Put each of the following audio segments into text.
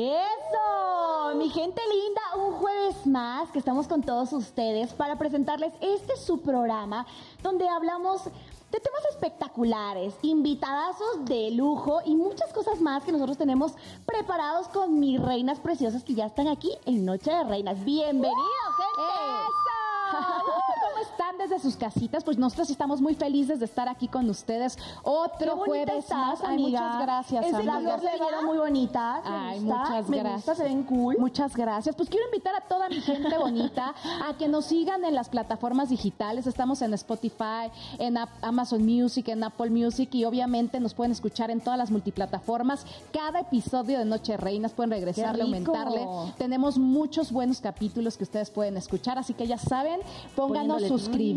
Eso, mi gente linda, un jueves más que estamos con todos ustedes para presentarles este su programa donde hablamos de temas espectaculares, invitadazos de lujo y muchas cosas más que nosotros tenemos preparados con mis reinas preciosas que ya están aquí en Noche de Reinas. Bienvenidos, gente. ¿Cómo están desde sus casitas? Pues nosotros estamos muy felices de estar aquí con ustedes otro jueves estás, más. Ay, amiga. muchas gracias, Ese color se vieron muy bonitas. me Ay, gusta, muchas me gracias. gusta, se ven cool. Muchas gracias. Pues quiero invitar a toda mi gente bonita a que nos sigan en las plataformas digitales. Estamos en Spotify, en Amazon Music, en Apple Music y obviamente nos pueden escuchar en todas las multiplataformas. Cada episodio de Noche Reinas pueden regresarle, aumentarle. Tenemos muchos buenos capítulos que ustedes pueden escuchar, así que ya saben, pónganos Poniéndole,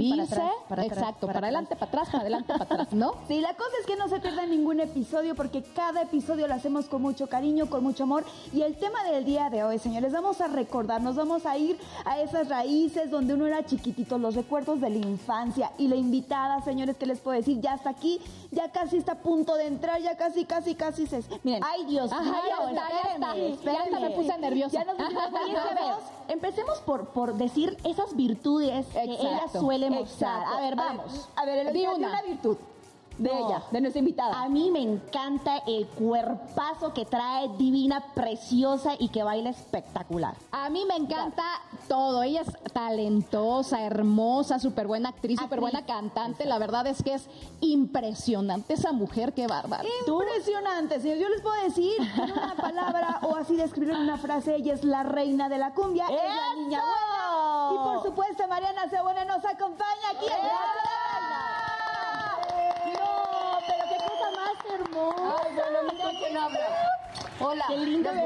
para atrás, para atrás, Exacto, para para, adelante, para atrás, para adelante, para atrás, ¿no? Sí, la cosa es que no se pierdan ningún episodio porque cada episodio lo hacemos con mucho cariño, con mucho amor. Y el tema del día de hoy, señores, vamos a recordar, nos vamos a ir a esas raíces donde uno era chiquitito, los recuerdos de la infancia. Y la invitada, señores, ¿qué les puedo decir? Ya está aquí, ya casi está a punto de entrar, ya casi, casi, casi se... Miren, Ay, Dios Ajá, mío, ya está, ya está. Ya me puse nerviosa. Ya nos a empecemos por, por decir esas virtudes que ella suele mostrar. A ver, vamos. A ver, Eloisa, di una. una virtud de No. ella, de nuestra invitada. A mí me encanta el cuerpazo que trae divina, preciosa y que baila espectacular. A mí me encanta todo. Ella es talentosa, hermosa, súper buena actriz, súper buena cantante. La verdad es que es impresionante esa mujer, qué bárbara. Impresionante, señor. Yo les puedo decir en una palabra o así describir en una frase, ella es la reina de la cumbia, es la niña buena. Y por supuesto, Mariana Cebuena nos acompaña aquí en pero qué cosa más hermosa. Ay, bueno, mira quién habla. Hola. Qué lindo vez.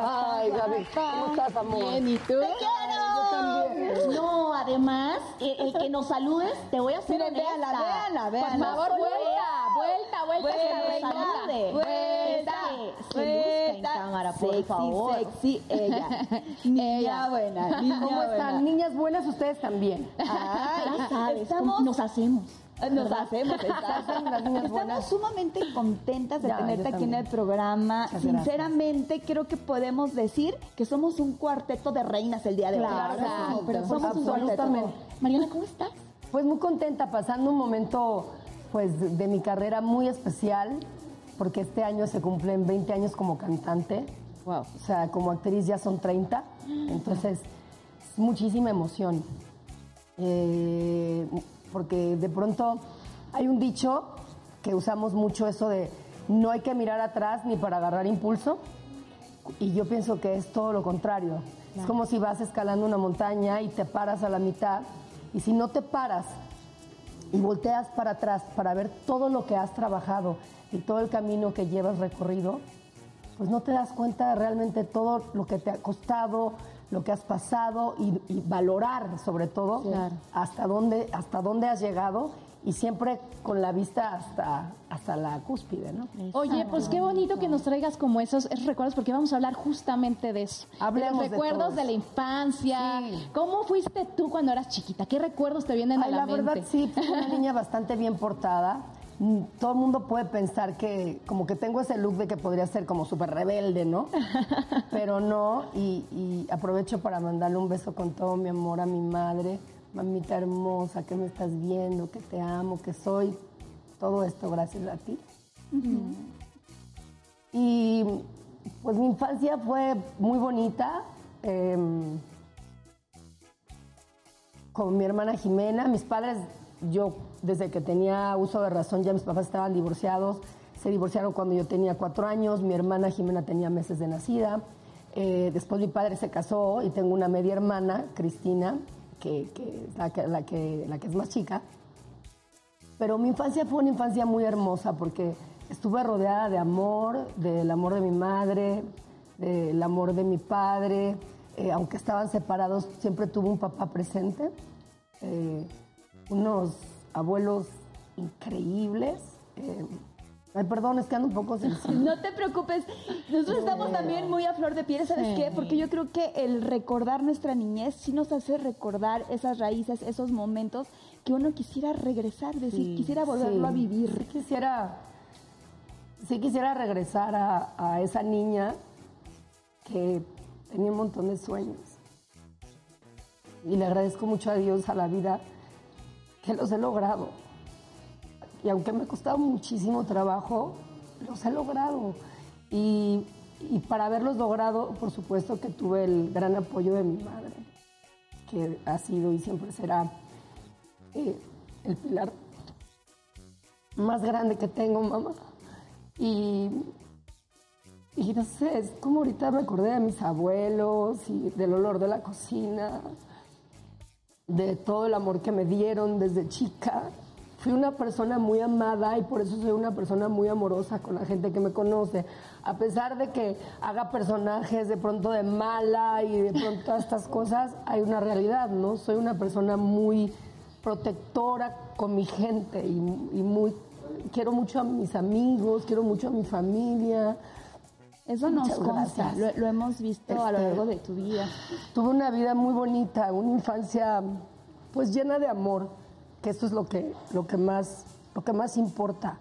Ay, Gaby, ¿cómo estás, amor? Bien, ¿y tú? Yo también. No, además, el, el que nos saludes, te voy a hacer Miren, honesta. véanla, véanla, véanla. Por favor, vuelta, vuelta, vuelta, Vuelta, salude. Vuelta, Se luzca en cámara, por sexy, favor. sexy, ella. Niña Ella. buena, niña ¿Cómo buena. están? Niñas buenas, ustedes también. Ay, sabes, estamos... nos hacemos. Nos hacemos, exacto. las niñas Estamos buenas. sumamente contentas de Ya, tenerte aquí en el programa. Muchas Sinceramente, creo que podemos decir que somos un cuarteto de reinas el día de hoy. Claro, pero somos un cuarteto. Mariana, ¿cómo estás? Pues muy contenta, pasando un momento pues de mi carrera muy especial, porque este año se cumplen 20 años como cantante. Wow. O sea, como actriz ya son 30, entonces es muchísima emoción. Eh, porque de pronto hay un dicho que usamos mucho eso de no hay que mirar atrás ni para agarrar impulso. Y yo pienso que es todo lo contrario. Es como si vas escalando una montaña y te paras a la mitad. Y si no te paras y volteas para atrás para ver todo lo que has trabajado y todo el camino que llevas recorrido, pues no te das cuenta de realmente todo lo que te ha costado, lo que has pasado y, y valorar sobre todo hasta dónde hasta dónde has llegado y siempre con la vista hasta hasta la cúspide, ¿no? Oye, pues qué bonito que nos traigas como esos, esos recuerdos, porque vamos a hablar justamente de eso. Hablemos de los recuerdos de, la infancia. Sí. ¿Cómo fuiste tú cuando eras chiquita? ¿Qué recuerdos te vienen Ay, a la, la mente? verdad sí, fui una niña bastante bien portada. Todo el mundo puede pensar que como que tengo ese look de que podría ser como súper rebelde, ¿no? Pero no, y, y aprovecho para mandarle un beso con todo mi amor a mi madre. Mamita hermosa, que me estás viendo, que te amo, que soy. Todo esto gracias a ti. Y pues mi infancia fue muy bonita. em, con mi hermana Jimena. Mis padres, yo desde que tenía uso de razón, ya mis papás estaban divorciados. Se divorciaron cuando yo tenía cuatro años. Mi hermana Jimena tenía meses de nacida. Eh, después mi padre se casó y tengo una media hermana, Cristina, que, que es la que, la, que, la que es más chica. Pero mi infancia fue una infancia muy hermosa porque estuve rodeada de amor, del amor de mi madre, del amor de mi padre. Eh, aunque estaban separados, siempre tuve un papá presente. Eh, unos abuelos increíbles. Eh, ay, perdón, es que ando un poco sensible. No te preocupes, nosotros estamos también muy a flor de piel, ¿sabes Sí. qué? Porque yo creo que el recordar nuestra niñez sí nos hace recordar esas raíces, esos momentos que uno quisiera regresar, decir, quisiera volverlo Sí, a vivir. Sí quisiera, sí quisiera regresar a, a esa niña que tenía un montón de sueños. Y le agradezco mucho a Dios, a la vida, los he logrado. Y aunque me ha costado muchísimo trabajo, los he logrado. Y, y para haberlos logrado, por supuesto que tuve el gran apoyo de mi madre, que ha sido y siempre será eh, el pilar más grande que tengo, mamá. Y, y no sé, es como ahorita me acordé de mis abuelos y del olor de la cocina, de todo el amor que me dieron desde chica. Fui una persona muy amada y por eso soy una persona muy amorosa con la gente que me conoce. A pesar de que haga personajes de pronto de mala y de pronto todas estas cosas, hay una realidad, ¿no? Soy una persona muy protectora con mi gente y, y muy quiero mucho a mis amigos, quiero mucho a mi familia. Eso nos consta, lo, lo hemos visto a lo Este, largo de tu vida. Tuve una vida muy bonita, una infancia pues llena de amor, que eso es lo que, lo que, más, lo que más importa,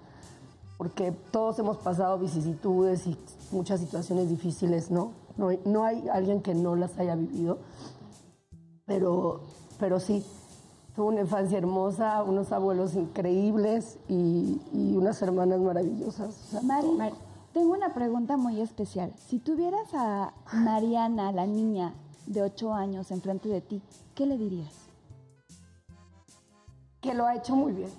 porque todos hemos pasado vicisitudes y muchas situaciones difíciles, ¿no? No, hay- no hay alguien que no las haya vivido, pero, pero sí, tuve una infancia hermosa, unos abuelos increíbles y, y unas hermanas maravillosas. o sea, Mari, todo. Tengo una pregunta muy especial. Si tuvieras a Mariana, la niña de 8 años, enfrente de ti, ¿qué le dirías? que lo ha hecho muy bien.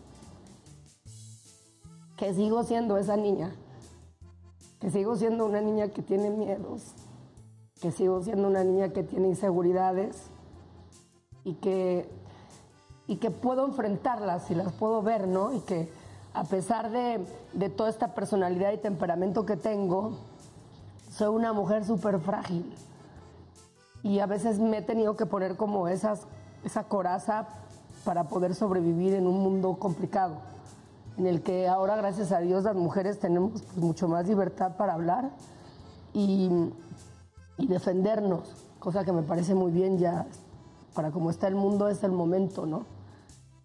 Que sigo siendo esa niña. Que sigo siendo una niña que tiene miedos. Que sigo siendo una niña que tiene inseguridades. Y que, y que puedo enfrentarlas y las puedo ver, ¿no? Y que a pesar de, de toda esta personalidad y temperamento que tengo, soy una mujer súper frágil y a veces me he tenido que poner como esas, esa coraza para poder sobrevivir en un mundo complicado, en el que ahora, gracias a Dios, las mujeres tenemos pues, mucho más libertad para hablar y, y defendernos, cosa que me parece muy bien ya, para como está el mundo es el momento, ¿no?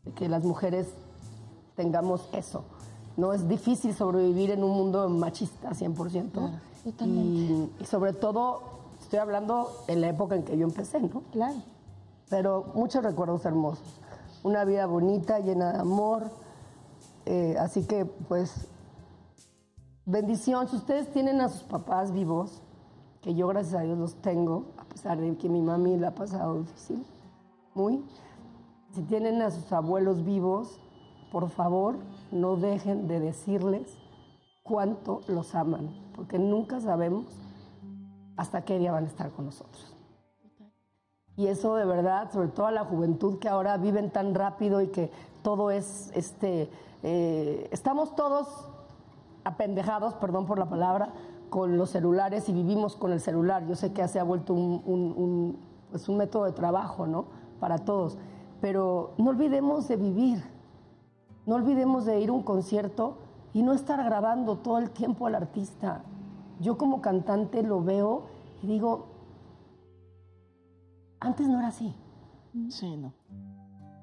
De que las mujeres tengamos eso. No es difícil sobrevivir en un mundo machista 100%. Y, y sobre todo, estoy hablando en la época en que yo empecé, ¿no? Claro. Pero muchos recuerdos hermosos. Una vida bonita, llena de amor. Eh, así que, pues, bendición. Si ustedes tienen a sus papás vivos, que yo gracias a Dios los tengo, a pesar de que mi mami la ha pasado difícil, muy. Si tienen a sus abuelos vivos, por favor, no dejen de decirles cuánto los aman, porque nunca sabemos hasta qué día van a estar con nosotros. Y eso de verdad, sobre todo a la juventud que ahora viven tan rápido y que todo es, este, eh, estamos todos apendejados, perdón por la palabra, con los celulares y vivimos con el celular. Yo sé que se ha vuelto un, un- pues un método de trabajo, ¿no? Para todos. Pero no olvidemos de vivir. No olvidemos de ir a un concierto y no estar grabando todo el tiempo al artista. Yo como cantante lo veo y digo, antes no era así. Sí, no.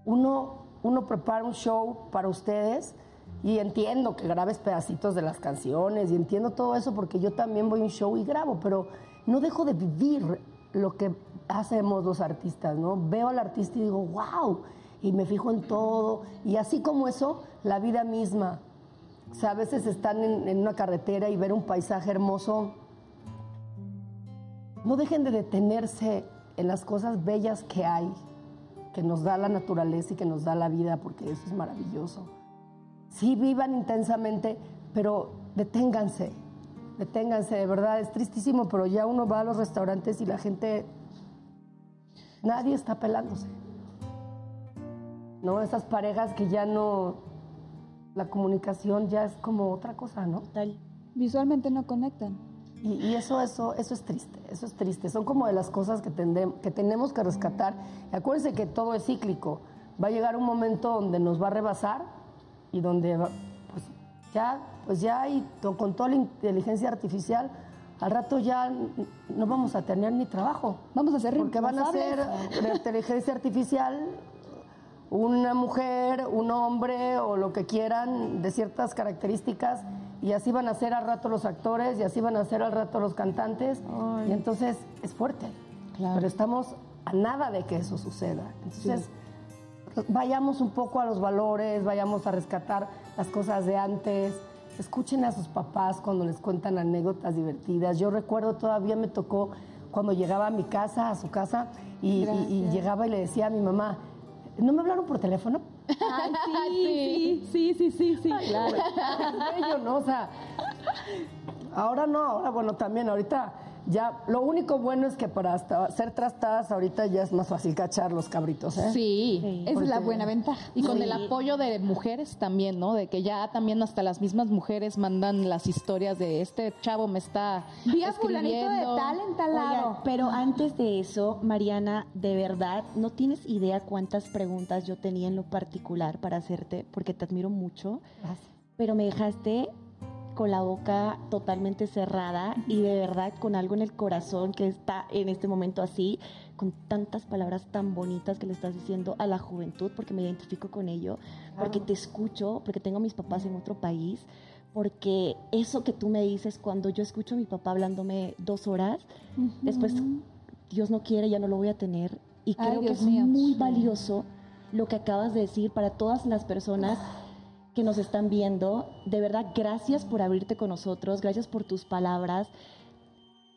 Uno, uno prepara un show para ustedes y entiendo que grabes pedacitos de las canciones y entiendo todo eso porque yo también voy a un show y grabo, pero no dejo de vivir lo que hacemos los artistas, ¿no? Veo al artista y digo, wow, y me fijo en todo. Y así como eso, la vida misma. O sea, a veces están en, en una carretera y ver un paisaje hermoso. No dejen de detenerse en las cosas bellas que hay, que nos da la naturaleza y que nos da la vida, porque eso es maravilloso. Sí, vivan intensamente, pero deténganse, deténganse, de verdad, es tristísimo, pero ya uno va a los restaurantes y la gente, nadie está pelándose. ¿No? Esas parejas que ya no, la comunicación ya es como otra cosa, ¿no? Tal. Visualmente no conectan. Y, y eso, eso, eso es triste, eso es triste. Son como de las cosas que, tendem- que tenemos que rescatar. Y acuérdense que todo es cíclico. Va a llegar un momento donde nos va a rebasar y donde va- pues ya, pues ya y con toda la inteligencia artificial, al rato ya no vamos a tener ni trabajo. Vamos a ser Porque van a ser de inteligencia artificial una mujer, un hombre o lo que quieran de ciertas características y así van a ser al rato los actores y así van a ser al rato los cantantes. Y entonces es fuerte. Pero estamos a nada de que eso suceda. Entonces, vayamos un poco a los valores, vayamos a rescatar las cosas de antes. Escuchen a sus papás cuando les cuentan anécdotas divertidas. Yo recuerdo todavía me tocó cuando llegaba a mi casa, a su casa, y, y- y llegaba y le decía a mi mamá, ¿no me hablaron por teléfono? Ay, sí, sí, sí, sí, sí, claro. Es bello, ¿no? O sea, ahora no, ahora bueno, también ahorita ya, lo único bueno es que para hasta ser trastadas ahorita ya es más fácil cachar los cabritos, ¿eh? Sí. Esa es la buena ventaja. Y con Sí. el apoyo de mujeres también, ¿no? De que ya también hasta las mismas mujeres mandan las historias de este chavo me está Vi a fulanito de escribiendo. tal en tal Oigan, lado. pero antes de eso, Mariana, de verdad, no tienes idea cuántas preguntas yo tenía en lo particular para hacerte, porque te admiro mucho, pero me dejaste con la boca totalmente cerrada y de verdad con algo en el corazón que está en este momento así, con tantas palabras tan bonitas que le estás diciendo a la juventud, porque me identifico con ello, porque te escucho, porque tengo a mis papás en otro país, porque eso que tú me dices cuando yo escucho a mi papá hablándome dos horas, después Dios no quiere, ya no lo voy a tener. Y Ay, creo que es mío. muy valioso lo que acabas de decir para todas las personas que nos están viendo. De verdad, gracias por abrirte con nosotros, gracias por tus palabras.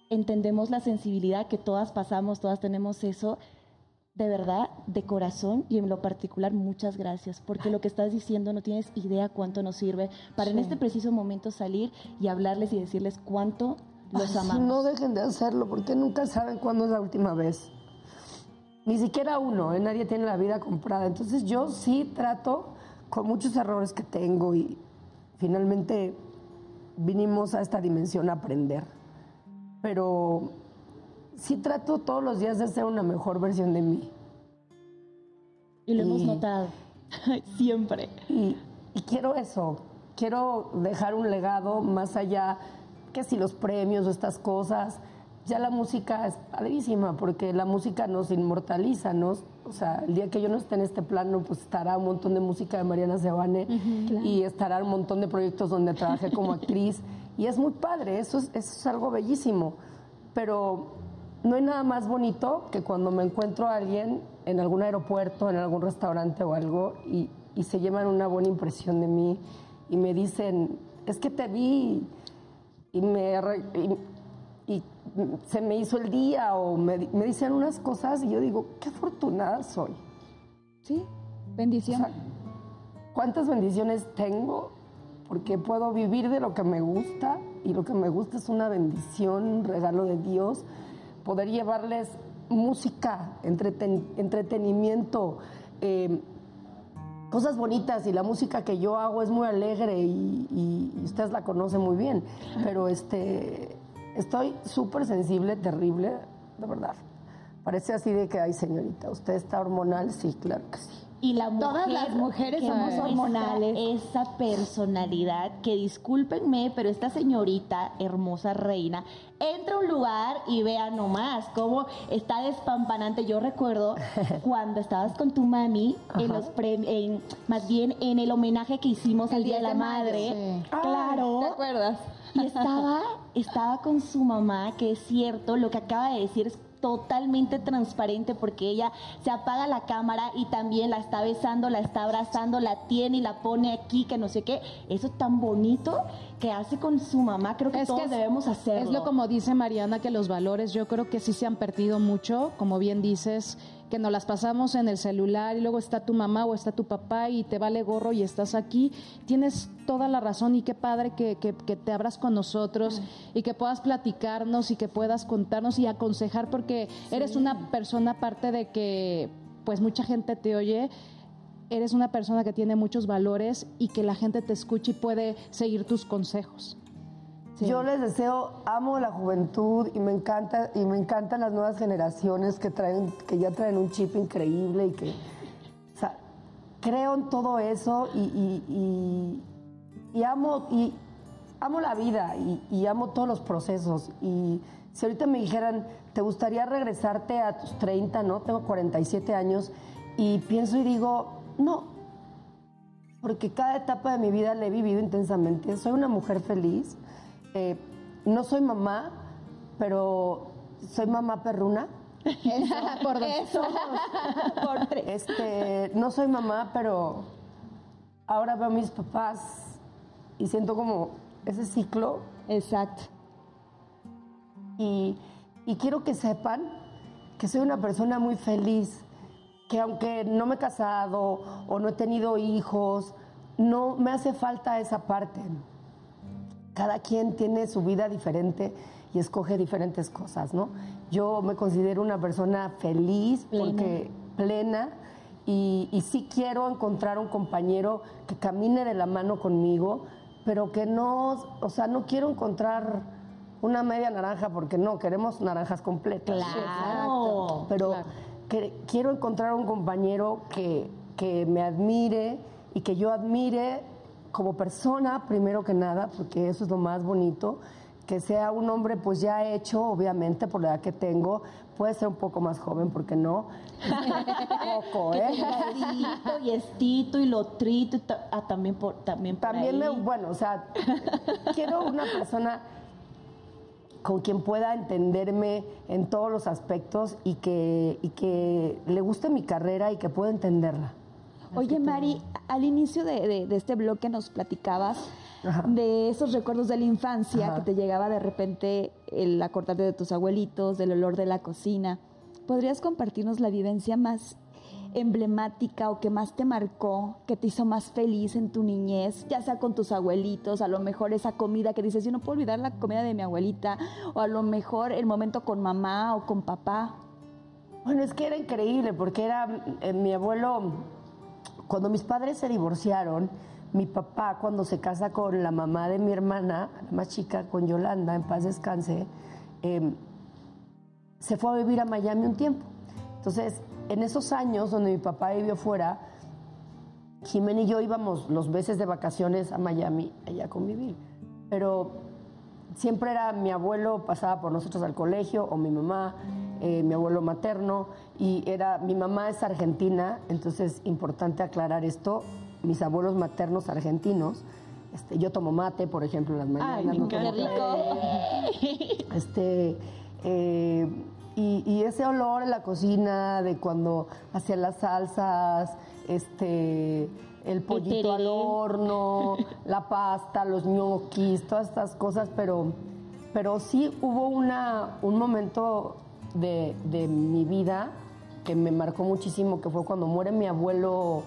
Entendemos la sensibilidad que todas pasamos, todas tenemos eso. De verdad, de corazón y en lo particular, muchas gracias, porque lo que estás diciendo no tienes idea cuánto nos sirve para en este preciso momento salir y hablarles y decirles cuánto los Ay, amamos. No dejen de hacerlo porque nunca saben cuándo es la última vez. Ni siquiera uno, ¿eh? nadie tiene la vida comprada. Entonces yo sí trato con muchos errores que tengo y finalmente vinimos a esta dimensión a aprender. Pero sí trato todos los días de ser una mejor versión de mí. Y lo hemos notado. Siempre. Y, y quiero eso, quiero dejar un legado más allá que si los premios o estas cosas. Ya la música es padrísima porque la música nos inmortaliza, ¿no? O sea, el día que yo no esté en este plano, pues estará un montón de música de Mariana Sebane y estará un montón de proyectos donde trabajé como actriz. Y es muy padre, eso es, eso es algo bellísimo. Pero no hay nada más bonito que cuando me encuentro a alguien en algún aeropuerto, en algún restaurante o algo, y, y se llevan una buena impresión de mí y me dicen, es que te vi y me, y se me hizo el día o me, me dicen unas cosas y yo digo, qué afortunada soy. Sí, O bendición. sea, ¿Cuántas bendiciones tengo? Porque puedo vivir de lo que me gusta y lo que me gusta es una bendición, un regalo de Dios. Poder llevarles música, entreten- entretenimiento, eh, cosas bonitas y la música que yo hago es muy alegre y, y- y ustedes la conocen muy bien. Pero este, estoy súper sensible, terrible, de verdad. Parece así de que, ay señorita, ¿usted está hormonal? Sí, claro que sí. Y la mujer, Todas las mujeres somos hormonales. Esa personalidad que discúlpenme, pero esta señorita, hermosa reina, entra a un lugar y vea nomás cómo está despampanante. Yo recuerdo cuando estabas con tu mami en los en, más bien en el homenaje que hicimos al Día de la Madre. sí. Claro. ¿Te acuerdas? Y estaba, estaba con su mamá, que es cierto, lo que acaba de decir es totalmente transparente porque ella se apaga la cámara y también la está besando, la está abrazando, la tiene y la pone aquí, que no sé qué. Eso tan bonito que hace con su mamá, creo que Es todos que es- debemos hacerlo. Es lo como dice Mariana, que los valores yo creo que sí se han perdido mucho, como bien dices, que nos las pasamos en el celular y luego está tu mamá o está tu papá y te vale gorro y estás aquí. Tienes toda la razón y qué padre que, que- que te abras con nosotros y que puedas platicarnos y que puedas contarnos y aconsejar porque eres una persona aparte de que pues mucha gente te oye. Eres una persona que tiene muchos valores y que la gente te escucha y puede seguir tus consejos. Yo les deseo, amo la juventud y me encanta y me encantan las nuevas generaciones que traen, que ya traen un chip increíble y que, o sea, creo en todo eso y, y- y- y amo y amo la vida y amo todos los procesos y si ahorita me dijeran, ¿te gustaría regresarte a tus 30, no? Tengo 47 años y pienso y digo, no, porque cada etapa de mi vida la he vivido intensamente. Soy una mujer feliz. Eh, no soy mamá, pero soy mamá perruna. Por dos. Por tres. Este, no soy mamá, pero ahora veo a mis papás y siento como ese ciclo Exacto. y, y quiero que sepan que soy una persona muy feliz, que aunque no me he casado o no he tenido hijos, no me hace falta esa parte. Cada quien tiene su vida diferente y escoge diferentes cosas, ¿no? Yo me considero una persona feliz porque plena y, y sí quiero encontrar un compañero que camine de la mano conmigo, pero que no, o sea, no quiero encontrar una media naranja porque no, queremos naranjas completas. Claro. Pero Claro. que- quiero encontrar un compañero que, que me admire y que yo admire como persona, primero que nada, porque eso es lo más bonito, que sea un hombre pues ya hecho, obviamente, por la edad que tengo, puede ser un poco más joven, porque no? poco, ¿eh? Y estito y lotrito y ta- ah, también por también por También me, ahí. bueno, o sea, quiero una persona con quien pueda entenderme en todos los aspectos y que, y que le guste mi carrera y que pueda entenderla. Oye, Mari, al inicio de, de- de este bloque nos platicabas Ajá. de esos recuerdos de la infancia Ajá. que te llegaba de repente el acordarte de tus abuelitos, del olor de la cocina. ¿Podrías compartirnos la vivencia más emblemática o que más te marcó, que te hizo más feliz en tu niñez, ya sea con tus abuelitos, a lo mejor esa comida que dices, yo no puedo olvidar la comida de mi abuelita, o a lo mejor el momento con mamá o con papá? Bueno, es que era increíble porque era eh, mi abuelo, cuando mis padres se divorciaron, mi papá cuando se casa con la mamá de mi hermana, la más chica, con Yolanda, en paz descanse, eh, se fue a vivir a Miami un tiempo. Entonces, en esos años donde mi papá vivió fuera, Jimena y yo íbamos los meses de vacaciones a Miami, a convivir. Pero siempre era mi abuelo pasaba por nosotros al colegio o mi mamá, eh, mi abuelo materno y era mi mamá es argentina, entonces importante aclarar esto, mis abuelos maternos argentinos. Este, yo tomo mate, por ejemplo, en las mañanas. no qué rico. este eh, y, y ese olor en la cocina de cuando hacía las salsas, este el pollito al horno, la pasta, los ñoquis, todas estas cosas, pero, pero sí hubo una, un momento de, de mi vida que me marcó muchísimo, que fue cuando muere mi abuelo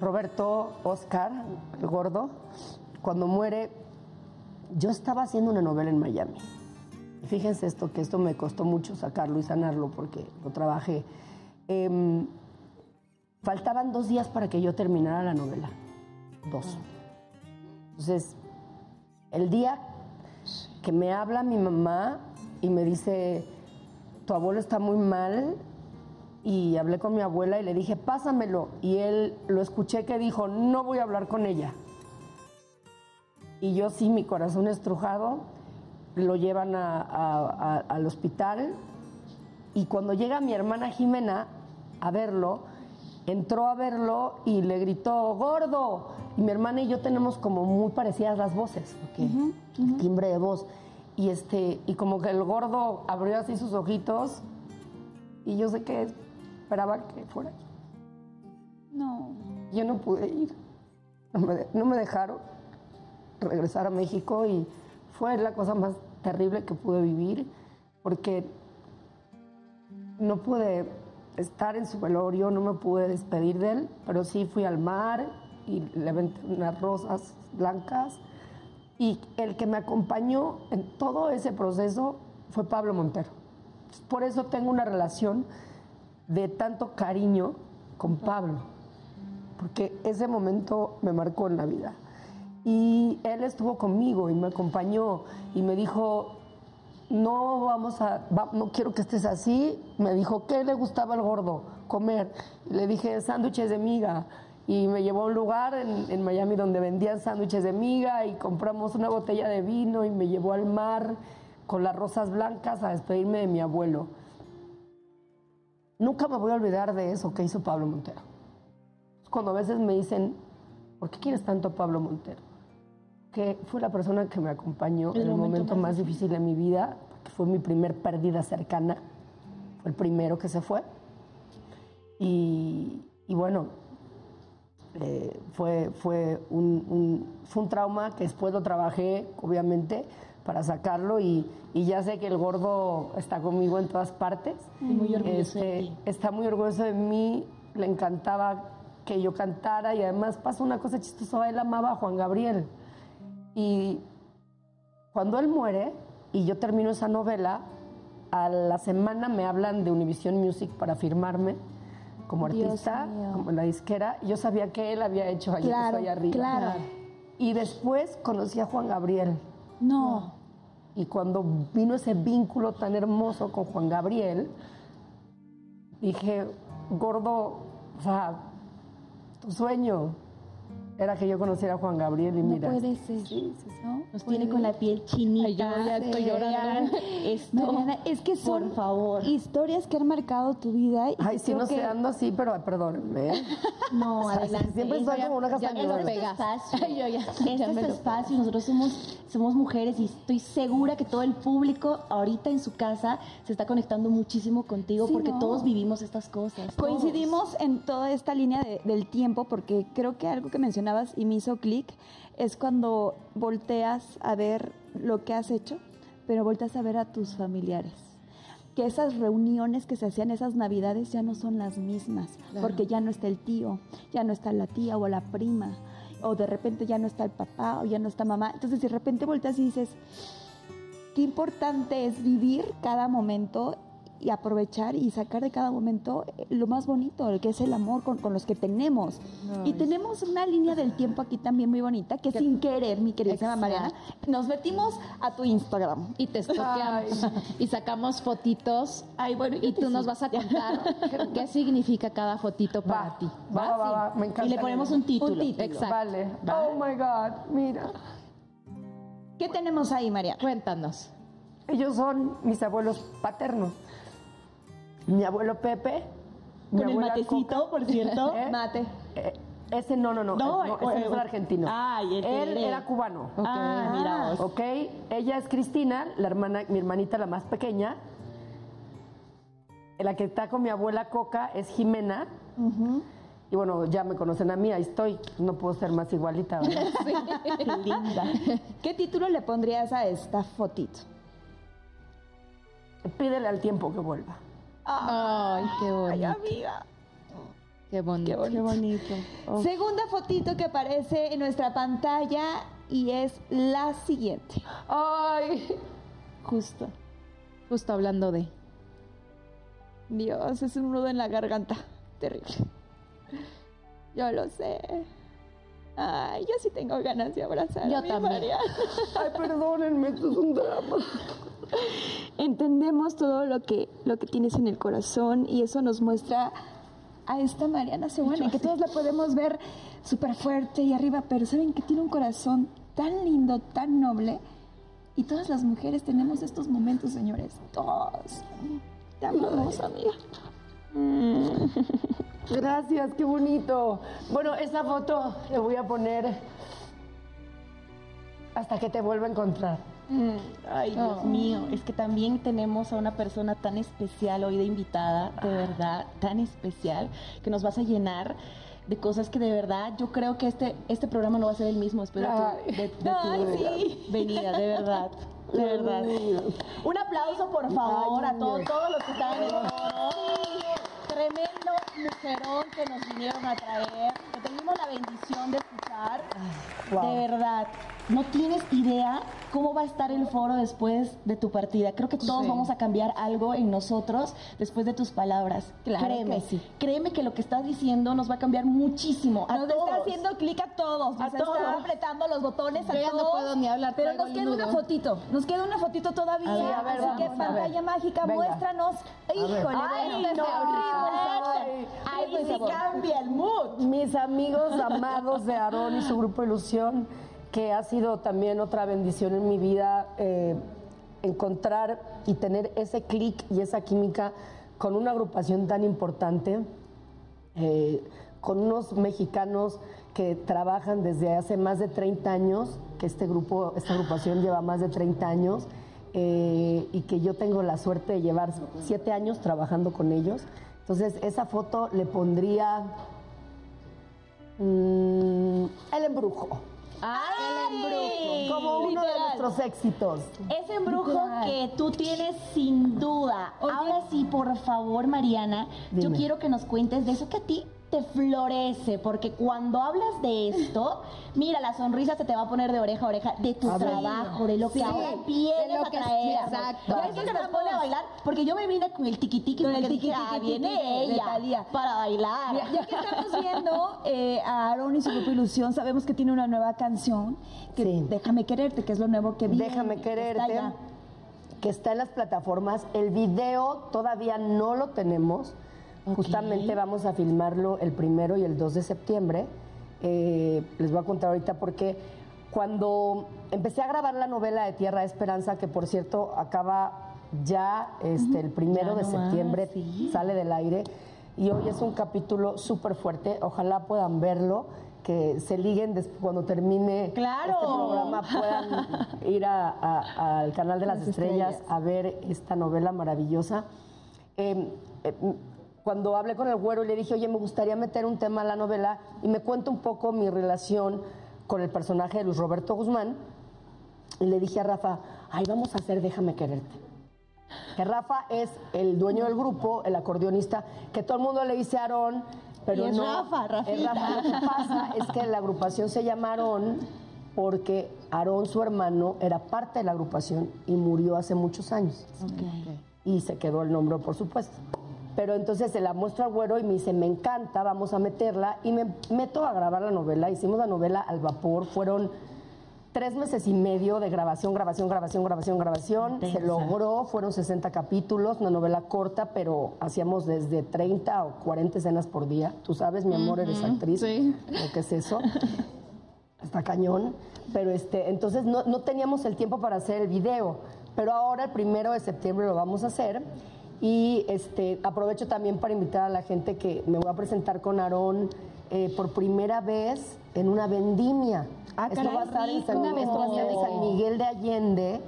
Roberto Oscar, el gordo, cuando muere, yo estaba haciendo una novela en Miami. Fíjense esto, que esto me costó mucho sacarlo y sanarlo porque lo trabajé. Em, faltaban dos días para que yo terminara la novela. Dos. Entonces, el día que me habla mi mamá y me dice, tu abuelo está muy mal, y hablé con mi abuela y le dije, pásamelo. Y él lo escuché que dijo, no voy a hablar con ella. Y yo sí, mi corazón estrujado, lo llevan a- a- a- al hospital. Y cuando llega mi hermana Jimena a verlo, entró a verlo y le gritó, gordo. Y mi hermana y yo tenemos como muy parecidas las voces, porque el timbre de voz. Y, este, y como que el gordo abrió así sus ojitos y yo sé que esperaba que fuera. No. Yo no pude ir. No me, no me dejaron regresar a México y fue la cosa más terrible que pude vivir porque no pude estar en su velorio, no me pude despedir de él, pero sí fui al mar y le aventé unas rosas blancas. Y el que me acompañó en todo ese proceso fue Pablo Montero. Por eso tengo una relación de tanto cariño con Pablo, porque ese momento me marcó en la vida. Y él estuvo conmigo y me acompañó y me dijo, no vamos a, va- no quiero que estés así. Me dijo, ¿qué le gustaba al gordo? Comer. Le dije, sándwiches de miga. Y me llevó a un lugar en, en Miami donde vendían sándwiches de miga y compramos una botella de vino y me llevó al mar con las rosas blancas a despedirme de mi abuelo. Nunca me voy a olvidar de eso que hizo Pablo Montero. cuando a veces me dicen, ¿por qué quieres tanto a Pablo Montero? Que fue la persona que me acompañó en el momento, más difícil de mi vida, que fue mi primer pérdida cercana, fue el primero que se fue. Y, y bueno, eh, fue, fue, un, un- fue un trauma que después lo trabajé, obviamente, para sacarlo y, y ya sé que el gordo está conmigo en todas partes. Muy orgulloso Este, está muy orgulloso de mí, le encantaba que yo cantara y además pasa una cosa chistosa, él amaba a Juan Gabriel. Y cuando él muere y yo termino esa novela, a la semana me hablan de Univision Music para firmarme como artista, como en la disquera. Yo sabía que él había hecho allá, Claro, allá arriba. claro. Y después conocí a Juan Gabriel. No. Y cuando vino ese vínculo tan hermoso con Juan Gabriel, dije, gordo, o sea, tu sueño era que yo conociera a Juan Gabriel y No mira. puede ser. ¿no? Nos tiene con la piel chinita. Ay, yo ya estoy llorando. Esto, Mariana, es que son por favor. historias que han marcado tu vida. Y Ay, sí, no que- sé, ando así, pero perdónenme. ¿eh? No, O sea, adelante. siempre estoy como una me Este espacio. Yo ya- este ya es lo- espacio. Nosotros somos, somos mujeres y estoy segura que todo el público ahorita en su casa se está conectando muchísimo contigo Sí, porque ¿no? todos vivimos estas cosas. todos. Coincidimos en toda esta línea de- del tiempo porque creo que algo que mencionabas y me hizo clic es cuando volteas a ver lo que has hecho, pero volteas a ver a tus familiares. Que esas reuniones que se hacían esas navidades ya no son las mismas, porque ya no está el tío, ya no está la tía o la prima, o de repente ya no está el papá o ya no está mamá. Entonces de repente volteas y dices, qué importante es vivir cada momento y aprovechar y sacar de cada momento eh, lo más bonito, el que es el amor con, con los que tenemos. y tenemos una línea del tiempo aquí también muy bonita, que sin querer, mi querida. Mariana, nos metimos a tu Instagram. Y te estoqueamos y sacamos fotitos. Ay, bueno, y tú nos vas a contar qué significa cada fotito para Va, ti. va, va, va, me encanta. Y le ponemos un título. Un título. Exacto. Vale. Va. Oh my God, mira. ¿Qué tenemos ahí, Mariana? Cuéntanos. Ellos son mis abuelos paternos. Mi abuelo Pepe. mi Con el abuela matecito, Coca. por cierto. ¿Eh? Mate. Eh, ese no, no, no. No, No, eh, ese es el argentino. ay, el Él era cubano. Ah, mira vos. Ok, ella es Cristina, la hermana, mi hermanita la más pequeña. La que está con mi abuela Coca es Jimena. Y bueno, ya me conocen a mí, ahí estoy. No puedo ser más igualita. ¿verdad? Qué linda. ¿Qué título le pondrías a esta fotito? Pídele al tiempo que vuelva. Ay, qué bonito. amiga. Qué bonito. Qué bonito. Segunda fotito que aparece en nuestra pantalla y es la siguiente. Ay, Justo. Justo hablando de. Dios, es un nudo en la garganta. Terrible. Yo lo sé. Ay, yo sí tengo ganas de abrazar Yo a mi también. María. ay, perdónenme, esto es un drama. Entendemos todo lo que, lo que tienes en el corazón y eso nos muestra a esta Mariana Seguana, que todos la podemos ver súper fuerte y arriba, pero saben que tiene un corazón tan lindo, tan noble. Y todas las mujeres tenemos estos momentos, señores. Todos. Te amamos, amiga. Gracias, qué bonito. Bueno, esa foto le voy a poner hasta que te vuelva a encontrar. Ay, Dios mío, es que también tenemos a una persona tan especial hoy de invitada, de verdad, tan especial, que nos vas a llenar de cosas que de verdad yo creo que este, este programa no va a ser el mismo después de tu, de- de tu Ay, venida, de verdad, de verdad. Un aplauso, por favor, a todos, todos los que están en el. Tremendo mujerón que nos vinieron a traer, que tuvimos la bendición de escuchar. Wow. De verdad, no tienes idea cómo va a estar el foro después de tu partida. Creo que todos Sí. vamos a cambiar algo en nosotros después de tus palabras. Claro créeme, que sí. créeme que lo que estás diciendo nos va a cambiar muchísimo. A Nos todos. está haciendo clic a todos. A Nos todos. está apretando los botones a Yo ya no puedo ni hablar, Pero nos queda una fotito. Nos queda una fotito todavía. A ver, a ver, Así que vamos, a pantalla ver. mágica, Venga. muéstranos. Híjole, Ay, bueno, no. Ay, Ahí Ay, sí cambia el mood. Mis amigos amados de Aarón y su grupo Ilusión, que ha sido también otra bendición en mi vida, eh, encontrar y tener ese clic y esa química con una agrupación tan importante. eh, con unos mexicanos que trabajan desde hace más de 30 años, que este grupo, esta agrupación lleva más de 30 años, eh, y que yo tengo la suerte de llevar siete años trabajando con ellos. Entonces, esa foto le pondría mm, el embrujo. ¡Ay! El embrujo, como uno de nuestros éxitos. Ese embrujo que tú tienes sin duda. Ahora sí, por favor, Mariana, yo quiero que nos cuentes de eso que a ti te florece, porque cuando hablas de esto, mira, la sonrisa se te va a poner de oreja a oreja, de tu A ver. trabajo, de lo que Sí, ahora vienes a traer. exacto. Es que nos pone a bailar, porque yo me vine con el tiquitiqui, Con el porque dije, tiqui, ah, viene ella para bailar. Mira, ya que estamos viendo eh, a Aaron y su grupo Ilusión, sabemos que tiene una nueva canción, que Sí. Déjame quererte, que es lo nuevo que viene. Déjame quererte, que está en las plataformas. El video todavía no lo tenemos. Justamente vamos a filmarlo el primero y el 2 de septiembre. Eh, les voy a contar ahorita porque cuando empecé a grabar la novela de Tierra de Esperanza, que por cierto acaba ya este, el primero Ya de no más, septiembre, sí. sale del aire. Y hoy es un capítulo súper fuerte. Ojalá puedan verlo, que se liguen después cuando termine ¡Claro! este programa, puedan ir a- a- al canal de las, Las estrellas, estrellas. a ver esta novela maravillosa. Eh, eh, cuando hablé con el güero y le dije, oye, me gustaría meter un tema a la novela y me cuenta un poco mi relación con el personaje de Luis Roberto Guzmán, y le dije a Rafa, ay, vamos a hacer Déjame quererte. Que Rafa es el dueño del grupo, el acordeonista, que todo el mundo le dice Aarón, pero Y es no. Rafa, Rafita. es Rafa. Lo que pasa es que la agrupación se llama Aarón porque Aarón, su hermano, era parte de la agrupación y murió hace muchos años. Y se quedó el nombre, por supuesto. Pero entonces se la muestro al güero y me dice, me encanta, vamos a meterla. Y me meto a grabar la novela. Hicimos la novela al vapor. Fueron tres meses y medio de grabación, grabación, grabación, grabación, grabación. Se logró, fueron 60 capítulos, una novela corta, pero hacíamos desde 30 o 40 escenas por día. Tú sabes, mi amor, eres actriz. sí. Que es eso. Está cañón. Pero este, entonces no, no teníamos el tiempo para hacer el video. Pero ahora, el primero de septiembre, lo vamos a hacer. Y este, aprovecho también para invitar a la gente que me voy a presentar con Aarón eh, por primera vez en una vendimia. Ah, esto, caray, va a estar en San, rico. esto va a estar en San Miguel de Allende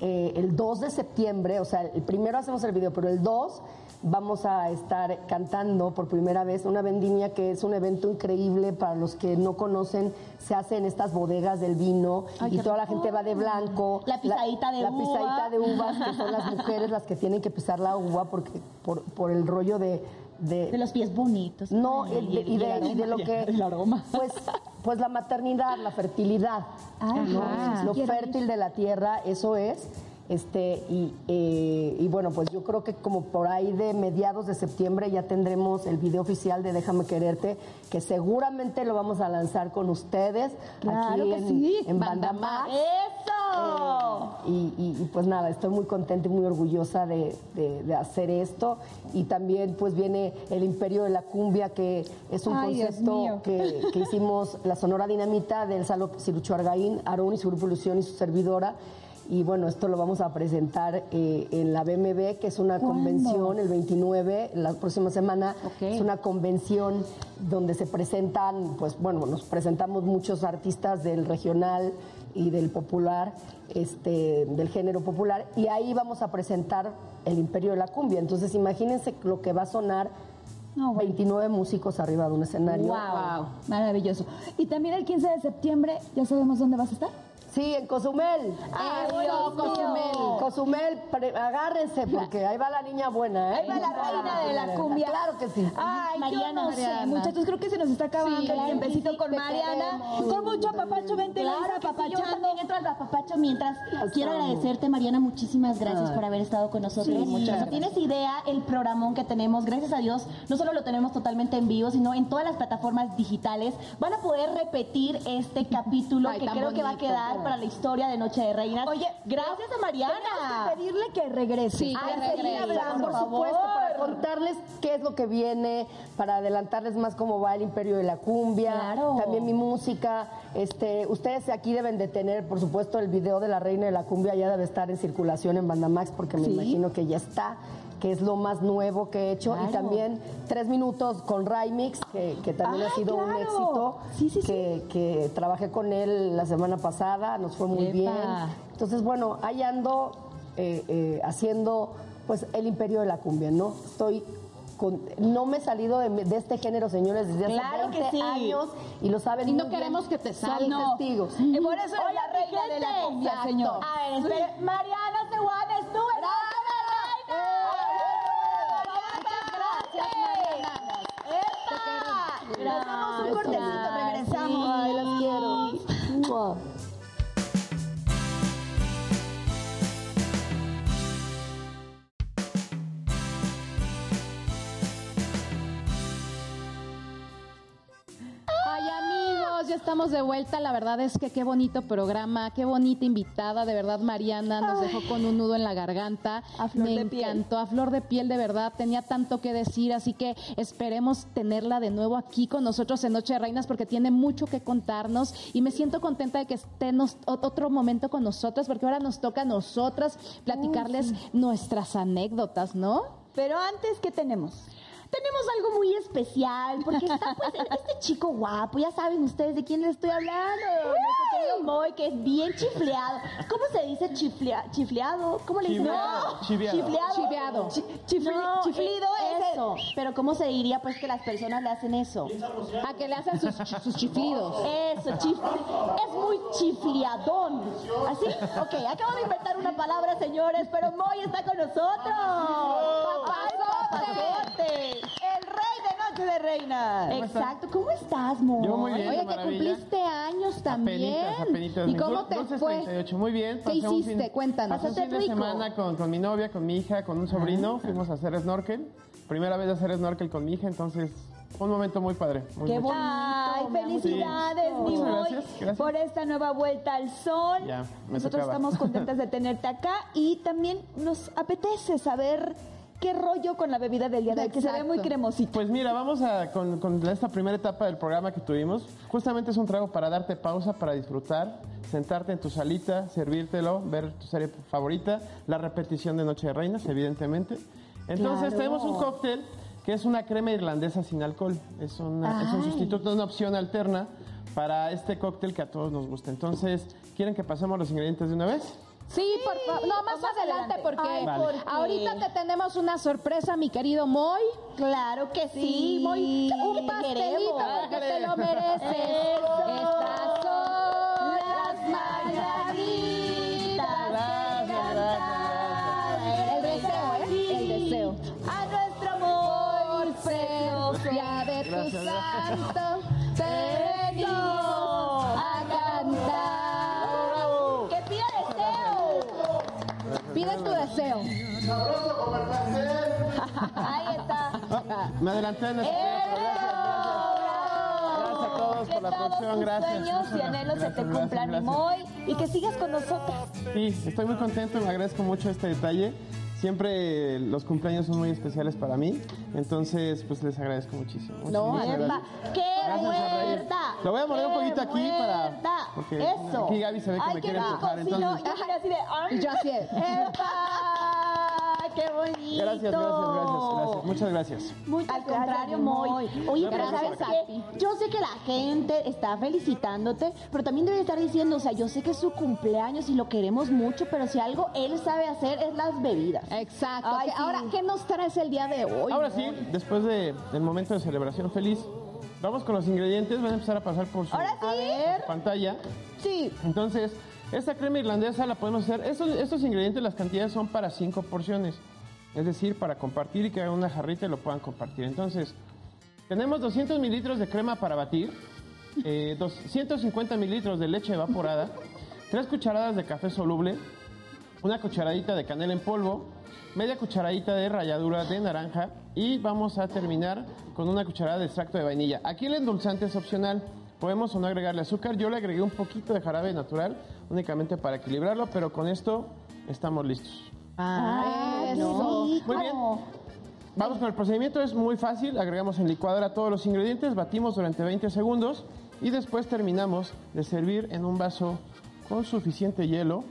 eh, el 2 de septiembre. O sea, el primero hacemos el video, pero el 2 vamos a estar cantando por primera vez una vendimia que es un evento increíble para los que no conocen. Se hace en estas bodegas del vino y toda la gente va de blanco. La pisadita de la, uva. pisadita de uvas, que son las mujeres las que tienen que pisar la uva porque por, por el rollo de, de, De los pies bonitos. no, y de, y de- y de lo que. el aroma. Pues, pues la maternidad, la fertilidad. Ajá. Lo fértil de la tierra, eso es. Este, y, eh, y bueno, pues yo creo que como por ahí de mediados de septiembre ya tendremos el video oficial de Déjame Quererte, que seguramente lo vamos a lanzar con ustedes Claro aquí que en, sí. en. ¡Eso! Y, y- y, pues nada, estoy muy contenta y muy orgullosa de, de- de hacer esto. Y también pues viene el Imperio de la Cumbia, que es un Ay, concepto que, que hicimos la Sonora Dinamita del Salo Cirucho Argaín, Aarón y su grupo Ilusión y su servidora. Y bueno, esto lo vamos a presentar eh, en la BMB, que es una convención el 29, la próxima semana. Es una convención donde se presentan, pues bueno, nos presentamos muchos artistas del regional y del popular, este, del género popular, y ahí vamos a presentar el Imperio de la Cumbia. Entonces imagínense lo que va a sonar No, bueno. 29 músicos arriba de un escenario. Wow. Maravilloso. Y también el 15 de septiembre, ¿ya sabemos dónde vas a estar? Sí, en Cozumel. Ay, Eso. Cozumel. Cozumel, pre- agárrense porque ahí va la niña buena, ¿eh? Ahí va la reina de la cumbia. Claro que sí. Ay, Mariana, yo no sé, Mariana. muchachos, creo que se nos está acabando Sí, el claro tiempecito sí, con te Mariana. queremos. Con mucho apapacho, vente Claro Laura, que sí, yo apapachando. también entro al papacho mientras quiero amo. agradecerte Mariana muchísimas gracias por haber estado con nosotros Sí, muchas no tienes idea el programón que tenemos gracias a Dios no solo lo tenemos totalmente en vivo sino en todas las plataformas digitales van a poder repetir este capítulo Ay, que tan creo que va a bonito. quedar para la historia de Noche de Reinas Oye, gracias a Mariana Tenemos que pedirle que regrese. Sí, que Ay, regrese, hablando, por por supuesto, favor. para contarles qué es lo que viene, para adelantarles más cómo va el Imperio de la Cumbia, Claro. también mi música. Este, ustedes aquí deben de tener, por supuesto, el video de la Reina de la Cumbia ya debe estar en circulación en Bandamax porque me Sí. imagino que ya está. Que es lo más nuevo que he hecho. Y también tres minutos con Rymix, que, que también ha Ay, sido un éxito. Sí, sí, sí. que, que trabajé con él la semana pasada, nos fue muy Epa. bien. Entonces, bueno, ahí ando eh, eh, haciendo pues el imperio de la cumbia, ¿no? Estoy con- no me he salido de, de este género, señores, desde hace Claro que 20 sí. años y lo saben Y no muy bien. queremos que te Son salgas. testigos. Y por eso es la reina mi de la cumbia, señor. A ver. Mariana estuvo en Nos un cortecito, regresamos. Ay, las quiero. Ya estamos de vuelta. La verdad es que qué bonito programa, qué bonita invitada. De verdad, Mariana nos dejó con un nudo en la garganta. A flor Me de piel. encantó, a flor de piel, de verdad. Tenía tanto que decir, así que esperemos tenerla de nuevo aquí con nosotros en Noche de Reinas porque tiene mucho que contarnos y me siento contenta de que esté nos- otro momento con nosotras porque ahora nos toca a nosotras platicarles nuestras anécdotas, ¿no? Pero antes, ¿qué tenemos? Tenemos algo muy especial, porque está pues este chico guapo, ya saben ustedes de quién les estoy hablando. Nuestro Moy, que es bien chifleado. ¿Cómo se dice chiflea- chifleado? ¿Cómo le dicen? No. Chifleado. Chiveado. Chi- chifli- No, chiflido es- es eso. Pero ¿cómo se diría pues que las personas le hacen eso? A que le hacen sus, sus chiflidos. Eso, chif es muy chifliadón. ¿Así? Ok, acabo de inventar una palabra, señores, pero Moy está con nosotros. ¡Ay, El rey de Noche de Reinas. Exacto. ¿Cómo estás, Moy? Yo muy bien. Oye, que maravilla. cumpliste años también. Apenitas, apenitas. ¿Y cómo te dulces fue? 38. Muy bien. ¿Qué pasé un hiciste? fin- Cuéntanos. Pasé un fin de rico. semana con, con mi novia, con mi hija, con un sobrino. Fuimos a hacer snorkel. Primera vez de hacer snorkel con mi hija, entonces fue un momento muy padre. muy, Qué bonito. Ay, felicidades, gusto. mi gracias, gracias. por esta nueva vuelta al sol. Ya, me Nosotros tocaba. estamos contentas de tenerte acá y también nos apetece saber qué rollo con la bebida del día de hoy, que se ve muy cremosita. Pues mira, vamos a con, con esta primera etapa del programa que tuvimos. Justamente es un trago para darte pausa, para disfrutar, sentarte en tu salita, servírtelo, ver tu serie favorita, la repetición de Noche de Reinas, evidentemente. Entonces tenemos un cóctel que es una crema irlandesa sin alcohol. Es, una- es un sustituto, una opción alterna para este cóctel que a todos nos gusta. Entonces, ¿quieren que pasemos los ingredientes de una vez? Sí, por favor. No, más, más adelante, adelante. porque Ay, Vale. ahorita te tenemos una sorpresa, mi querido Moy. Claro que sí, Sí. Moy. Un Te pastelito queremos. porque te lo mereces. Estas son las mañanitas. Gracias, gracias, El deseo, ¿eh? El deseo. A nuestro amor precioso. Ya de tu Gracias, santo Pide tu deseo. Ahí está. Me adelanté en Gracias a todos Que por la todos producción, tus gracias. sueños y anhelos se te Gracias, cumplan, gracias. Moy, y que sigas con nosotras. Sí, estoy muy contento, me agradezco mucho este detalle. Siempre los cumpleaños son muy especiales para mí, entonces pues les agradezco muchísimo. No, gracias. ¡Qué Gracias muerta! Lo voy a mover un ¡Qué poquito aquí para... muerta! Porque Eso. aquí Gaby se ve que Ay, me qué quiere empujar, entonces... yo así de... Y yo así es. ¡Qué bonito! Gracias, gracias, gracias, gracias. Muchas gracias. Muchas Al gracias, contrario, Moy. Oye, pero Gracias ¿sabes a qué? Yo sé que la gente está felicitándote, pero también debe estar diciendo, o sea, yo sé que es su cumpleaños y lo queremos mucho, pero si algo él sabe hacer es las bebidas. Exacto. Ay, Que sí. Ahora, ¿qué nos traes el día de hoy? Ahora sí, después de- del momento de celebración feliz, vamos con los ingredientes, van a empezar a pasar por su, Ahora sí. por su pantalla. Sí, Entonces, esta crema irlandesa la podemos hacer. Estos, ingredientes, las cantidades son para cinco porciones. Es decir, para compartir y que hagan una jarrita y lo puedan compartir. Entonces, tenemos 200 mililitros de crema para batir, eh, 250 mililitros de leche evaporada, 3 cucharadas de café soluble, una cucharadita de canela en polvo, media cucharadita de ralladura de naranja y vamos a terminar con una cucharada de extracto de vainilla. Aquí el endulzante es opcional. Podemos o no agregarle azúcar. Yo le agregué un poquito de jarabe natural únicamente para equilibrarlo, pero con esto estamos listos. Ah, eso. Muy bien. Vamos con el procedimiento, es muy fácil. Agregamos en licuadora todos los ingredientes, batimos durante 20 segundos y después terminamos de servir en un vaso con suficiente hielo.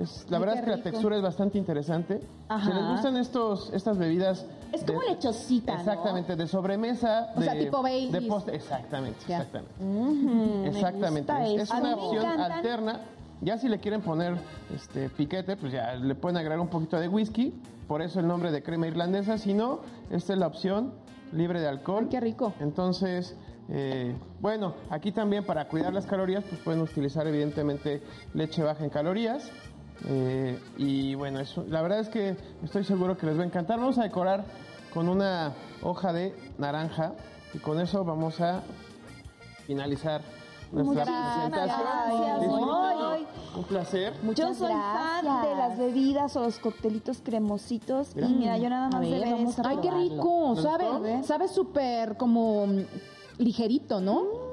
Es- la Ay, verdad es que la textura es bastante interesante. Ajá. Si les gustan estos, estas bebidas... Es como lechosita, ¿no? Exactamente, de sobremesa. O de, sea, tipo Baileys. De postre, exactamente, exactamente. exactamente. Es, una opción encantan. alterna. Ya si le quieren poner este piquete, pues ya le pueden agregar un poquito de whisky. Por eso el nombre de crema irlandesa. Si no, esta es la opción libre de alcohol. Ay, qué rico. Entonces, eh, bueno, aquí también para cuidar las calorías, pues pueden utilizar evidentemente leche baja en calorías. Eh, y bueno, eso, la verdad es que estoy seguro que les va a encantar. Vamos a decorar con una hoja de naranja y con eso vamos a finalizar nuestra Muchísimas presentación. gracias. Un placer. Yo Muchas soy fan de las bebidas o los coctelitos cremositos. Y mira, yo nada más de ver, ver vamos a Ay, qué rico, ¿Les sabe, sabe súper como mm, ligerito, ¿no?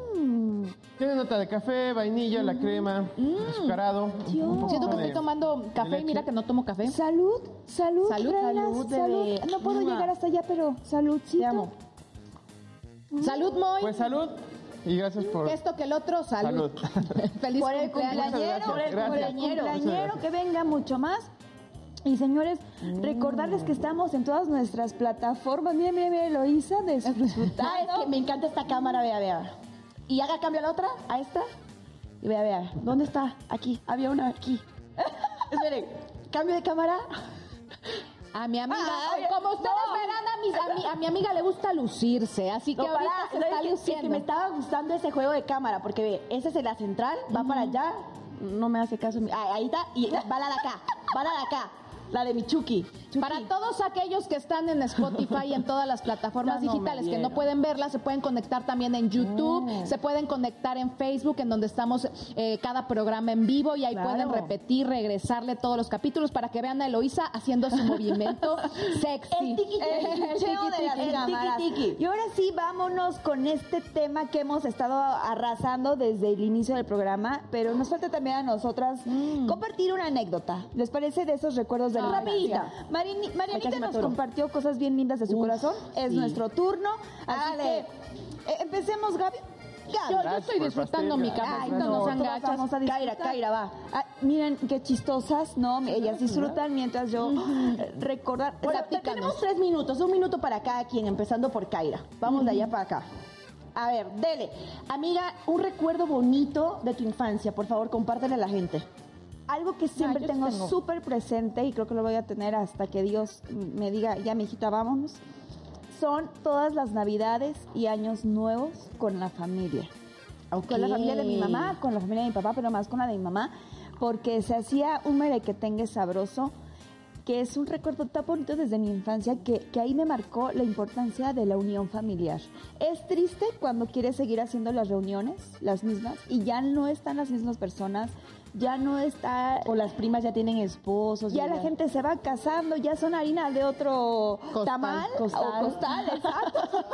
Tiene nota de café, vainilla, la crema, azucarado. un poquito Siento que estoy tomando café y mira que no tomo café. Salud, salud, Salud, reinas, salud, salud. No puedo Mua. llegar hasta allá, pero saludcito. Te amo. Salud, Moy. Pues salud y gracias por... que esto que el otro, salud. Feliz por el cumpleañero, por el cumpleañero, que venga mucho más. Y señores, recordarles que estamos en todas nuestras plataformas. Miren, miren, miren, Eloisa, Ah, es disfrutando. que me encanta esta cámara, vea, vea. Y haga cambio a la otra, a esta. Y vea, vea. ¿Dónde está? Aquí. Había una aquí. Esperen. Cambio de cámara. A mi amiga, como ustedes no. verán, a, mis- a mi, a mi amiga le gusta lucirse, así que No, ahorita pará, se ¿sabes está que me estaba gustando ese juego de cámara, porque ve, esa es la central, va para allá, no me hace caso. ah, ahí está, y va la de acá, va la de acá, la de mi Chucky. Chucky. Para todos aquellos que están en Spotify y en todas las plataformas no digitales que no pueden verla, se pueden conectar también en YouTube, Mm. se pueden conectar en Facebook, en donde estamos eh, cada programa en vivo y ahí Claro. pueden repetir, regresarle todos los capítulos para que vean a Eloisa haciendo su movimiento sexy. El tiki tiki-tiki. Y ahora sí, vámonos con este tema que hemos estado arrasando desde el inicio del programa, pero nos falta también a nosotras compartir una anécdota. ¿Les parece de esos recuerdos de la Rapidita. Marini- Marianita nos compartió cosas bien lindas de su Uf, corazón. Es sí. nuestro turno. Así Dale. que eh, empecemos, Gaby. Gaby. Yo, yo estoy disfrutando mi café, Ay, no, no, sean todas gachas. vamos a disfrutar. Kaira, Kaira, va. Ah, miren qué chistosas, ¿no? Ellas disfrutan mientras yo eh, recordar. Bueno, o sea, te- tenemos tres minutos, un minuto para cada quien, empezando por Kaira. Vamos de allá para acá. A ver, dele. Amiga, un recuerdo bonito de tu infancia, por favor, compártele a la gente. Algo que siempre tengo tengo. súper presente y creo que lo voy a tener hasta que Dios me diga, ya mi hijita, vámonos, son todas las navidades y años nuevos con la familia. Con la familia de mi mamá, con la familia de mi papá, pero más con la de mi mamá, porque se hacía un merequetengue sabroso, que es un recuerdo tan bonito desde mi infancia, que, que ahí me marcó la importancia de la unión familiar. Es triste cuando quieres seguir haciendo las reuniones, las mismas, y ya no están las mismas personas, ya no está... O las primas ya tienen esposos. Ya la gente se va casando, ya son harina de otro Costal, tamal costal. o costal, exacto.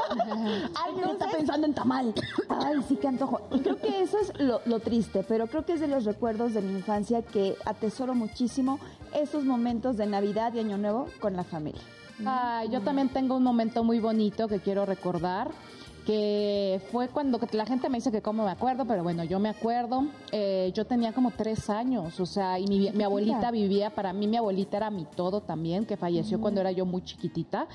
Alguien está pensando en tamal. Ay, sí que antojo. Y creo que eso es lo, lo triste, pero creo que es de los recuerdos de mi infancia que atesoro muchísimo esos momentos de Navidad y Año Nuevo con la familia. Ay, yo también tengo un momento muy bonito que quiero recordar, que fue cuando la gente me dice que cómo me acuerdo, pero bueno, yo me acuerdo, eh, yo tenía como tres años, o sea, y mi, mi abuelita vivía, para mí mi abuelita era mi todo también, que falleció cuando era yo muy chiquitita,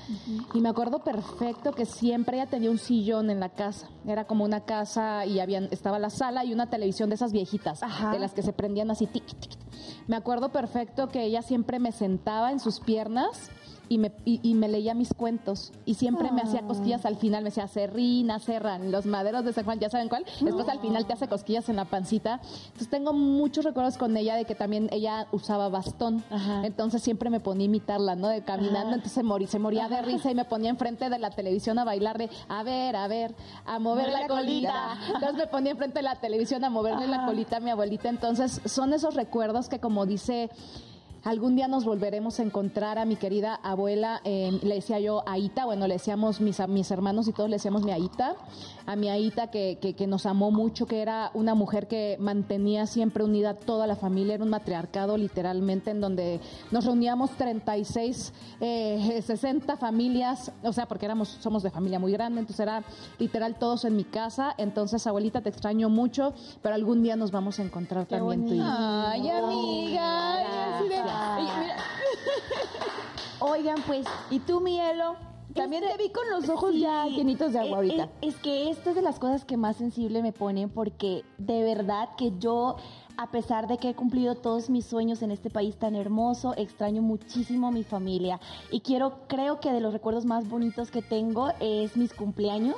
y me acuerdo perfecto que siempre ella tenía un sillón en la casa, era como una casa y habían, estaba la sala y una televisión de esas viejitas, Ajá. de las que se prendían así, tic, tic, tic. Me acuerdo perfecto que ella siempre me sentaba en sus piernas y me, y, y me leía mis cuentos. Y siempre me hacía cosquillas al final, me decía, Serrina, Serran, los maderos de San Juan, ¿ya saben cuál? Después al final te hace cosquillas en la pancita. Entonces tengo muchos recuerdos con ella de que también ella usaba bastón. Entonces siempre me ponía a imitarla, ¿no? De caminando, entonces se, morí- se moría de risa y me ponía enfrente de la televisión a bailar de, a ver, a ver, a mover la, la colita. colita. Entonces me ponía enfrente de la televisión a moverle la colita a mi abuelita. Entonces son esos recuerdos que como dice... Algún día nos volveremos a encontrar a mi querida abuela, eh, le decía yo Aita, bueno, le decíamos mis, a mis hermanos y todos le decíamos mi Aita, a mi Aita que, que, que nos amó mucho, que era una mujer que mantenía siempre unida a toda la familia, era un matriarcado literalmente en donde nos reuníamos 36, eh, 60 familias, o sea, porque éramos, somos de familia muy grande, entonces era literal todos en mi casa, entonces abuelita te extraño mucho, pero algún día nos vamos a encontrar también tú y yo. Ay, amiga, así de- Mira, Oigan, pues ¿Y tú, Mielo? También Este- te vi con los ojos Sí, ya llenitos de agua ahorita. eh, Es, que esto es de las cosas que más sensible me ponen porque de verdad que yo, a pesar de que he cumplido todos mis sueños en este país tan hermoso, extraño muchísimo a mi familia. Y quiero, creo que de los recuerdos más bonitos que tengo es mis cumpleaños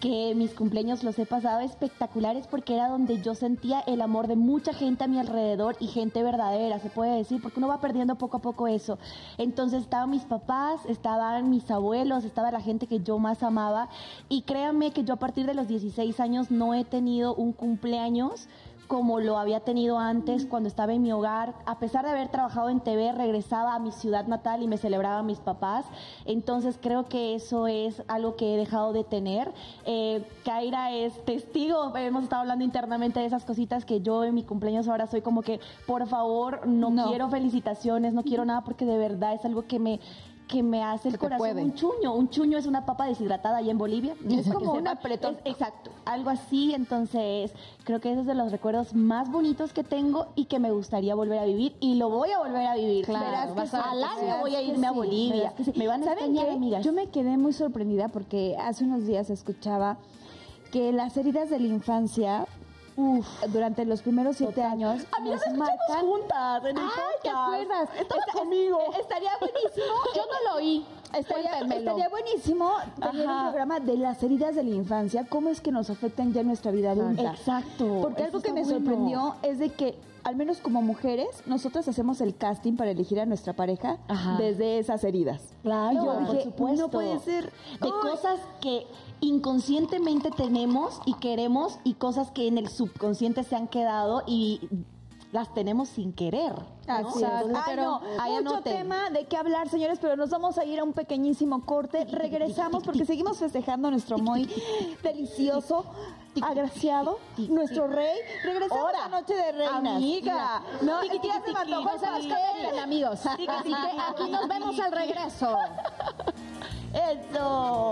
que mis cumpleaños los he pasado espectaculares porque era donde yo sentía el amor de mucha gente a mi alrededor y gente verdadera, se puede decir, porque uno va perdiendo poco a poco eso. Entonces estaban mis papás, estaban mis abuelos, estaba la gente que yo más amaba y créanme que yo a partir de los 16 años no he tenido un cumpleaños como lo había tenido antes cuando estaba en mi hogar. A pesar de haber trabajado en TV, regresaba a mi ciudad natal y me celebraba a mis papás. Entonces creo que eso es algo que he dejado de tener. Eh, Kaira es testigo, hemos estado hablando internamente de esas cositas que yo en mi cumpleaños ahora soy como que, por favor, no, No. quiero felicitaciones, no quiero nada porque de verdad es algo que me que me hace el corazón puede. un chuño. Un chuño es una papa deshidratada allá en Bolivia. Es como un apretón. Exacto, algo así. Entonces, creo que ese es de los recuerdos más bonitos que tengo y que me gustaría volver a vivir. Y lo voy a volver a vivir. Claro, Verás que vas a al año voy a irme a Bolivia. sí. Me van a ¿Saben extrañar, qué? amigas. Yo me quedé muy sorprendida porque hace unos días escuchaba que las heridas de la infancia, uf, durante los primeros siete años, Amigas, nos escuchamos marcan. juntas en el conmigo. es- Estaría buenísimo. yo no lo oí. Estaría, estaría buenísimo tener un Ajá. programa de las heridas de la infancia, cómo es que nos afectan ya en nuestra vida adulta. Exacto. Porque algo que me bueno. sorprendió es de que, al menos como mujeres, nosotras hacemos el casting para elegir a nuestra pareja Ajá. desde esas heridas. Claro, yo por supuesto. no puede ser. De Ay. cosas que inconscientemente tenemos y queremos y cosas que en el subconsciente se han quedado y las tenemos sin querer. ¿no? Así es. Ay, no, mucho anoten. tema de qué hablar, señores, pero nos vamos a ir a un pequeñísimo corte. Regresamos porque seguimos festejando nuestro muy delicioso, agraciado, nuestro rey. Regresamos Ahora, a Noche de Reinas. amiga. No, ya tiqui, se Bien, amigos. Así que aquí nos vemos al regreso. Eso.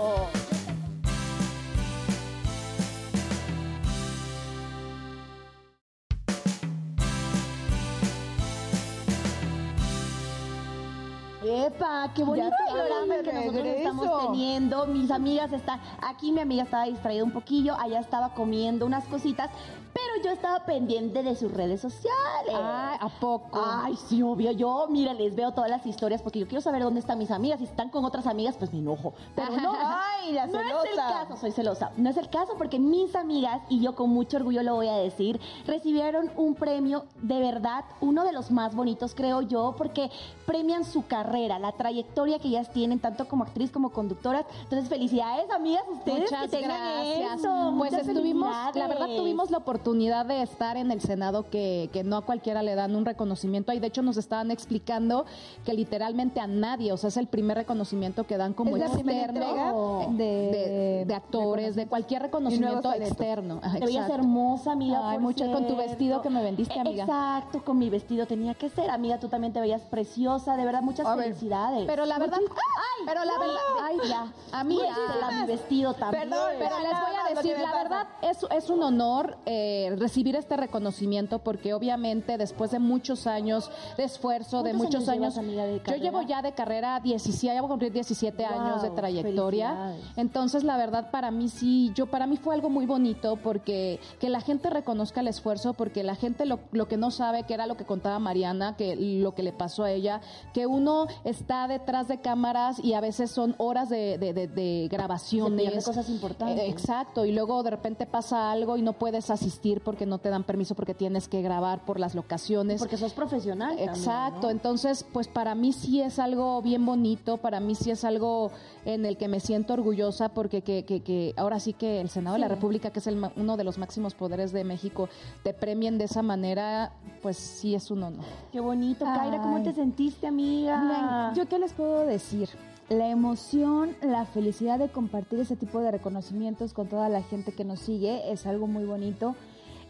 Epa, qué bonito programa que nosotros estamos teniendo. Mis amigas están, aquí mi amiga estaba distraída un poquillo, allá estaba comiendo unas cositas, pero yo estaba pendiente de sus redes sociales. Ay, ¿a poco? Ay, sí, obvio. Yo, mira, les veo todas las historias porque yo quiero saber dónde están mis amigas. Si están con otras amigas, pues me enojo. Pero no, Ay, la no es el caso, soy celosa. No es el caso porque mis amigas, y yo con mucho orgullo lo voy a decir, recibieron un premio de verdad, uno de los más bonitos, creo yo, porque premian su carrera, la trayectoria que ellas tienen, tanto como actriz como conductoras. Entonces, felicidades, amigas, ustedes Muchas que tengan gracias. eso. Pues Muchas estuvimos, la verdad tuvimos la oportunidad de estar en el Senado que, que no a cualquiera le dan un reconocimiento. Ahí de hecho nos estaban explicando que literalmente a nadie, o sea, es el primer reconocimiento que dan como ¿Es la externo entrega de, de- de actores, de cualquier reconocimiento externo. Te veías hermosa, amiga. Ay, con tu vestido que me vendiste, amiga. Exacto, con mi vestido tenía que ser. Amiga, tú también te veías preciosa. De verdad, muchas A ver, felicidades. Pero la verdad, Ay, pero la no. verdad, Ay, ya. Amiga. Mi vestido también. Perdón, Pero les voy a decir, la verdad, es, es un honor eh, recibir este reconocimiento porque obviamente después de muchos años de esfuerzo, de ¿Cuántos muchos años llevas, amiga, de yo llevo ya de carrera 17, ya voy a cumplir 17 años de trayectoria. Entonces, la verdad, para mí sí, yo para mí fue algo muy bonito porque que la gente reconozca el esfuerzo, porque la gente lo, lo que no sabe, que era lo que contaba Mariana, que lo que le pasó a ella, que uno está detrás de cámaras y a veces son horas de, de, de- de grabaciones. Se cosas importantes. Eh, exacto, y luego de repente pasa algo y no puedes asistir porque no te dan permiso porque tienes que grabar por las locaciones. Porque sos profesional. también, Exacto, ¿no? entonces pues para mí sí es algo bien bonito, para mí sí es algo en el que me siento orgullosa porque que, que, que ahora sí que el Senado de la República, que es el, uno de los máximos poderes de México, te premien de esa manera, pues sí es un honor. Qué bonito. Kaira, ¿cómo Ay. te sentiste, amiga? ¿yo qué les puedo decir? La emoción, la felicidad de compartir ese tipo de reconocimientos con toda la gente que nos sigue es algo muy bonito.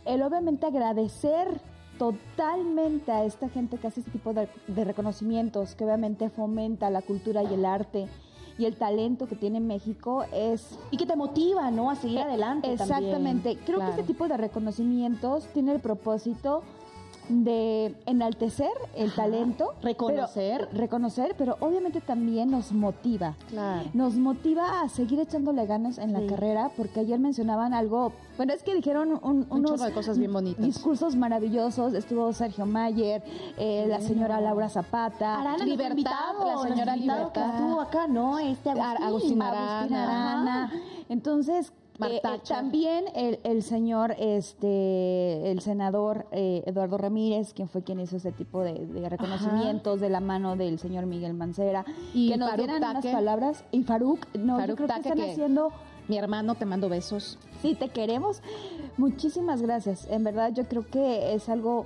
El obviamente agradecer totalmente a esta gente que hace este tipo de, de reconocimientos, que obviamente fomenta la cultura y el arte y el talento que tiene México es Y que te motiva, ¿no? A seguir adelante. Exactamente. Creo claro. que este tipo de reconocimientos tiene el propósito de enaltecer el talento, Reconocer. pero- reconocer, pero obviamente también nos motiva. Claro. Nos motiva a seguir echándole ganas en la carrera, porque ayer mencionaban algo, bueno, es que dijeron un- unos de cosas bien bonitas. discursos maravillosos. Estuvo Sergio Mayer, eh, la señora Laura Zapata, Arana, Libertad, la señora invitado que Libertad. estuvo acá, ¿no? Este Agustín. Agustín Arana. Arana. Entonces, eh, eh, también el, el señor, este, el senador eh, Eduardo Ramírez, quien fue quien hizo ese tipo de, de reconocimientos de la mano del señor Miguel Mancera, Y que nos Faruk dieran unas palabras. Y Faruk, no, yo creo que están haciendo Mi hermano, te mando besos. Sí, te queremos. Muchísimas gracias. En verdad, yo creo que es algo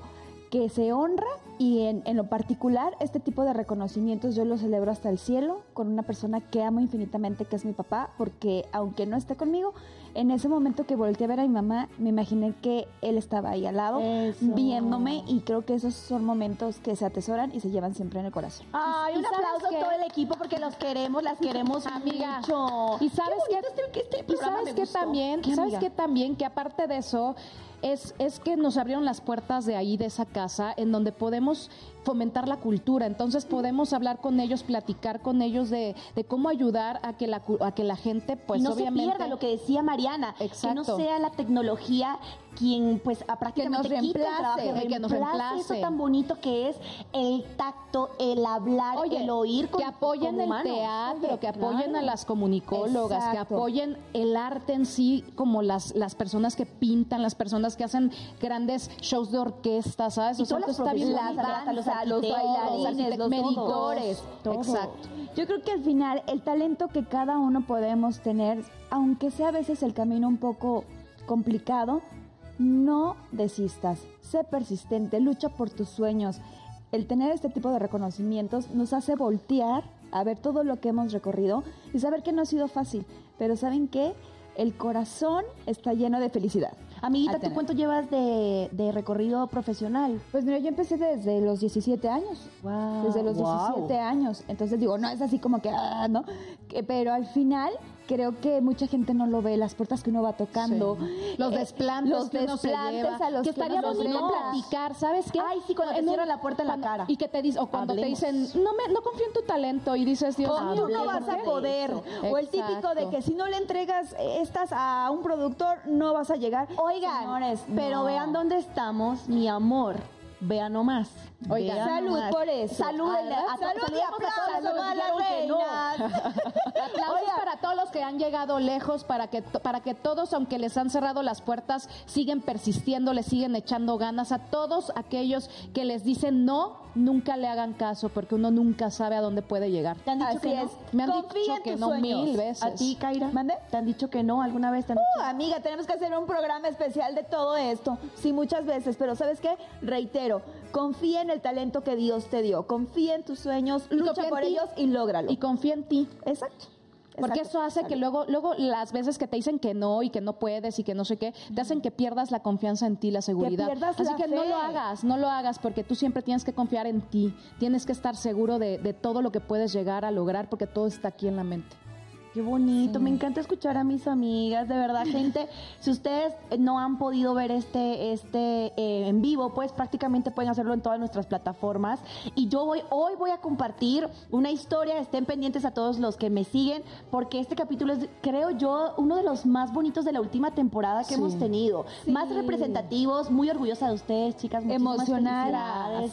que se honra y en, en lo particular, este tipo de reconocimientos yo lo celebro hasta el cielo con una persona que amo infinitamente, que es mi papá, porque aunque no esté conmigo, en ese momento que volteé a ver a mi mamá, me imaginé que él estaba ahí al lado, Eso. viéndome y creo que esos son momentos que se atesoran y se llevan siempre en el corazón. Ay, ¿Y un aplauso qué? a todo el equipo porque los queremos, las queremos Amiga, mucho. Y sabes Qué que, este- este y sabes que también, ¿Qué, sabes que también que aparte de eso es es que nos abrieron las puertas de ahí de esa casa en donde podemos fomentar la cultura, entonces podemos hablar con ellos, platicar con ellos de, de cómo ayudar a que la a que la gente pues y no obviamente se pierda lo que decía Mariana, que no sea la tecnología quien pues a prácticamente nos el trabajo, reemplace, que nos reemplace. eso tan bonito que es el tacto, el hablar, Oye, el oír con que apoyen el teatro, Oye, que apoyen claro. a las comunicólogas, que apoyen el arte en sí, como las, las personas que pintan, las personas que hacen grandes shows de orquesta, ¿sabes? Y O sea, todas las está bien los los bailarines, los medicores, todo. exacto. Yo creo que al final el talento que cada uno podemos tener, aunque sea a veces el camino un poco complicado, no desistas, sé persistente, lucha por tus sueños. El tener este tipo de reconocimientos nos hace voltear a ver todo lo que hemos recorrido y saber que no ha sido fácil, pero ¿saben qué? El corazón está lleno de felicidad. Amiguita, ¿tú cuánto llevas de, de recorrido profesional? Pues mira, yo empecé desde los 17 años. Wow, desde los wow. 17 años. Entonces digo, no es así como que, ah, ¿no? Que- pero al final creo que mucha gente no lo ve, las puertas que uno va tocando. Los eh, desplantes los que uno se desplantes lleva, a los que estaría bonito platicar, ¿sabes qué? Ay, sí, cuando te En cierran la puerta en la cuando- cara. Y que te dicen, o cuando Hablemos. te dicen, no me, no confío en tu talento, y dices, Dios mío, no ¿por vas a poder. O el típico de que si no le entregas estas a un productor, no vas a llegar. Oigan, Señores, pero no. vean dónde estamos, mi amor. Vean nomás. Vean salud por eso. Salúdenle. Ah, a- salud y aplausos a las reinas. Aplausos para todos los que han llegado lejos, para que, para que todos, aunque les han cerrado las puertas, siguen persistiendo, les siguen echando ganas. A todos aquellos que les dicen no, nunca le hagan caso, porque uno nunca sabe a dónde puede llegar. ¿Te han dicho Así que no? es. Me han Confía dicho en que tus no sueños. mil veces. ¿A ti, Kaira? ¿Mande? ¿Te han dicho que no alguna vez? ¿Te han Uh, dicho? amiga, tenemos que hacer un programa especial de todo esto. Sí, muchas veces, pero ¿sabes qué? Reitero, confía en el talento que Dios te dio, confía en tus sueños, lucha por ellos y lógralo. Y confía en ti. Exacto. Porque exacto. eso hace que luego, luego las veces que te dicen que no y que no puedes y que no sé qué, te hacen que pierdas la confianza en ti, la seguridad. pierdas Así la que no lo hagas, no lo hagas porque tú siempre tienes que confiar en ti, tienes que estar seguro de, de todo lo que puedes llegar a lograr porque todo está aquí en la mente. Qué bonito, me encanta escuchar a mis amigas, de verdad, gente. si ustedes no han podido ver este, este eh, en vivo, pues prácticamente pueden hacerlo en todas nuestras plataformas. Y yo voy, hoy voy a compartir una historia, estén pendientes a todos los que me siguen, porque este capítulo es, creo yo, uno de los más bonitos de la última temporada que hemos tenido. Más representativos, muy orgullosa de ustedes, chicas.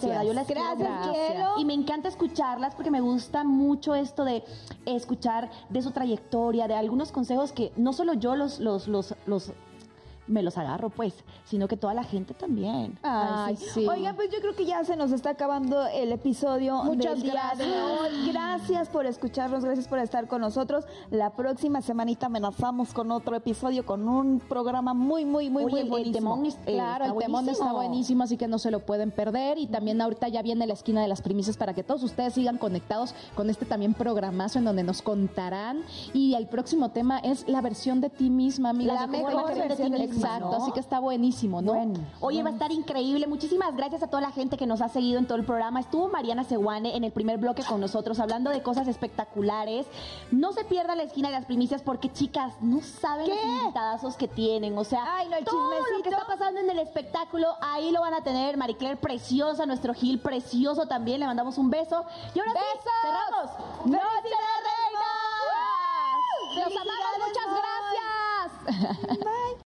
verdad, yo quiero Gracias, cielo. Y me encanta escucharlas porque me gusta mucho esto de escuchar de su trayectoria, de algunos consejos que no solo yo los, los, los, los me los agarro, pues, sino que toda la gente también. Ay, Ay, sí. sí. Oigan, pues yo creo que ya se nos está acabando el episodio Muchas del día de hoy. Gracias por escucharnos, gracias por estar con nosotros. La próxima semanita amenazamos con otro episodio, con un programa muy, muy, muy, Oye, muy el buenísimo. temón es- Eh, Claro, el temón está buenísimo. así que no se lo pueden perder. Y también ahorita ya viene la esquina de las primicias para que todos ustedes sigan conectados con este también programazo en donde nos contarán. Y el próximo tema es la versión de ti misma, amiga. La mejor versión de ti misma. Exacto, ¿no? así que está buenísimo, ¿no? Bueno. Oye, va a estar increíble. Muchísimas gracias a toda la gente que nos ha seguido en todo el programa. Estuvo Mariana Seguane en el primer bloque con nosotros hablando de cosas espectaculares. No se pierda la esquina de las primicias porque, chicas, no saben ¿Qué? los invitadazos que tienen. O sea, Ay, no, el todo lo que está pasando en el espectáculo, ahí lo van a tener. Maricler preciosa, nuestro Gil precioso también. Le mandamos un beso. Y ahora sí, ¡Besos! cerramos. ¡Noche de ¡Felicidades! Los amamos, muchas gracias. Bye.